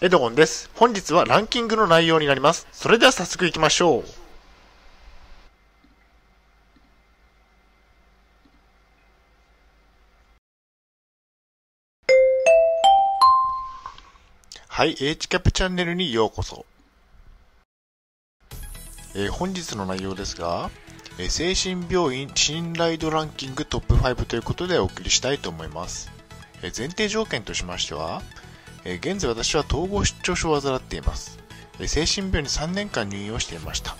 エドゴンです。本日はランキングの内容になります。それでは早速行きましょう。はい、H キャップチャンネルにようこそ。えー、本日の内容ですが、えー、精神病院信頼度ランキングトップ5ということでお送りしたいと思います。えー、前提条件としましては、え現在私は統合失調症を患っています。え精神病に3年間入院をしていました。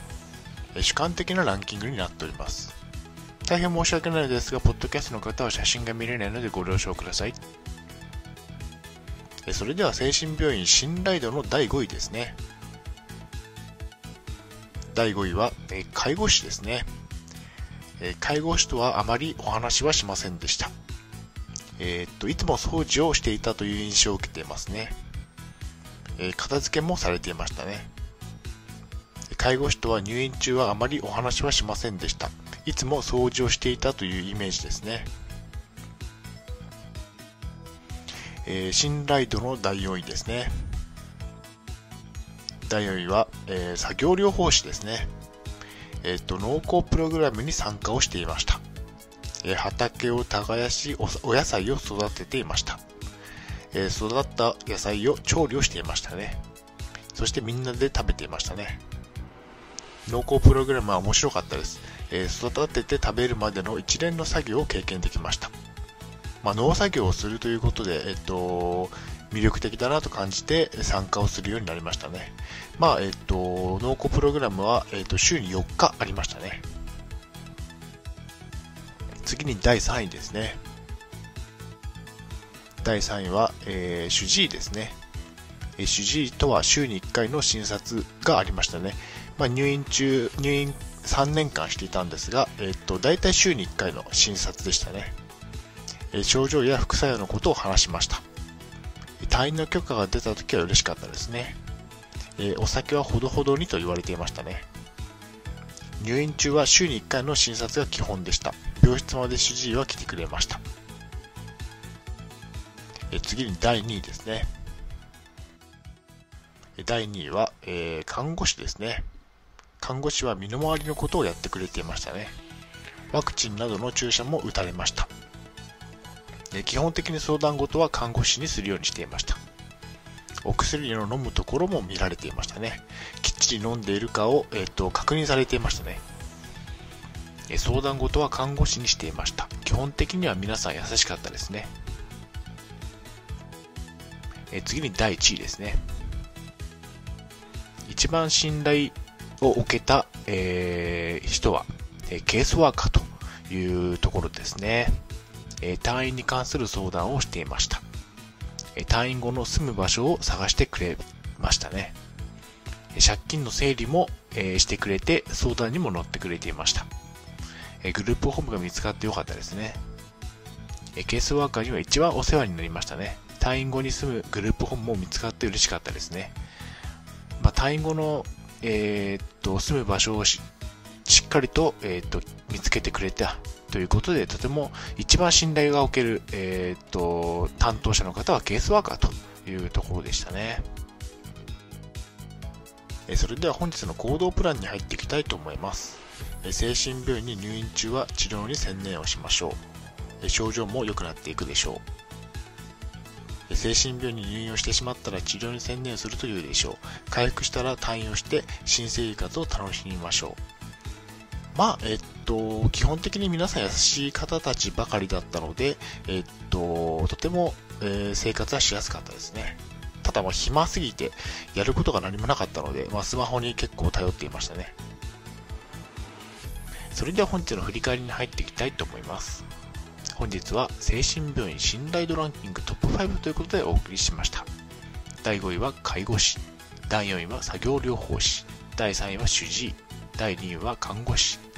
え主観的なランキングになっております。大変申し訳ないのですが、ポッドキャストの方は写真が見れないのでご了承ください。それでは精神病院信頼度の第5位ですね。第5位は、え介護士ですね。え介護士とはあまりお話はしませんでした。えー、っと、いつも掃除をしていたという印象を受けていますね。え片付けもされていましたね。介護士とは入院中はあまりお話はしませんでした。いつも掃除をしていたというイメージですね。えー、信頼度の第4位ですね。第4位は、えー、作業療法士ですね。えっ、と、農耕プログラムに参加をしていました。畑を耕しお、野菜を育てていました。え育った野菜を調理をしていましたね。そしてみんなで食べていましたね。農耕プログラムは面白かったです。え育てて食べるまでの一連の作業を経験できました。まあ、農作業をするということで、えっと、魅力的だなと感じて参加をするようになりましたね。まあ、えっと、農耕プログラムは、えっと、週に4日ありましたね。次に第3位ですね。第3位は、えー、主治医ですね。えー、主治医とは週に1回の診察がありましたね。まあ、入院中、入院3年間していたんですが、えっと、大体週に1回の診察でしたね。え症状や副作用のことを話しました退院の許可が出た時は嬉しかったですねえお酒はほどほどにと言われていましたね入院中は週に1回の診察が基本でした。病室まで主治医は来てくれました。次に第2位ですね。第2位は、えー、看護師ですね。看護師は身の回りのことをやってくれていましたね。ワクチンなどの注射も打たれました。基本的に相談事は看護師にするようにしていました。お薬の飲むところも見られていましたね。きっちり飲んでいるかを、えーと、確認されていましたね。相談事は看護師にしていました。基本的には皆さん優しかったですね。え次に第1位ですね。一番信頼を受けた、えー、人は、えケースワーカーというところですね。え退院に関する相談をしていました。退院後の住む場所を探してくれましたね。借金の整理も、してくれて相談にも乗ってくれていました。グループホームが見つかってよかったですね。ケースワーカーには一番お世話になりましたね。退院後に住むグループホームも見つかって嬉しかったですね。まあ、退院後の、えー、っと住む場所をしっかりと,、えー、っと見つけてくれたということで、とても一番信頼がおける、えー、っと、担当者の方はケースワーカーというところでしたね。それでは本日の行動プランに入っていきたいと思います。精神病院に入院中は治療に専念をしましょう。症状も良くなっていくでしょう。精神病院に入院をしてしまったら治療に専念するというでしょう。回復したら退院をして新生活を楽しみましょう。まあ、えっと、基本的に皆さん優しい方たちばかりだったので、えっと、とても、えー、生活はしやすかったですね。ただ、まあ、暇すぎて、やることが何もなかったので、まあ、スマホに結構頼っていましたね。それでは本日の振り返りに入っていきたいと思います。本日は精神病院信頼度ランキングトップ5ということでお送りしました。第5位は介護士、第4位は作業療法士、第3位は主治医、第2位は看護師、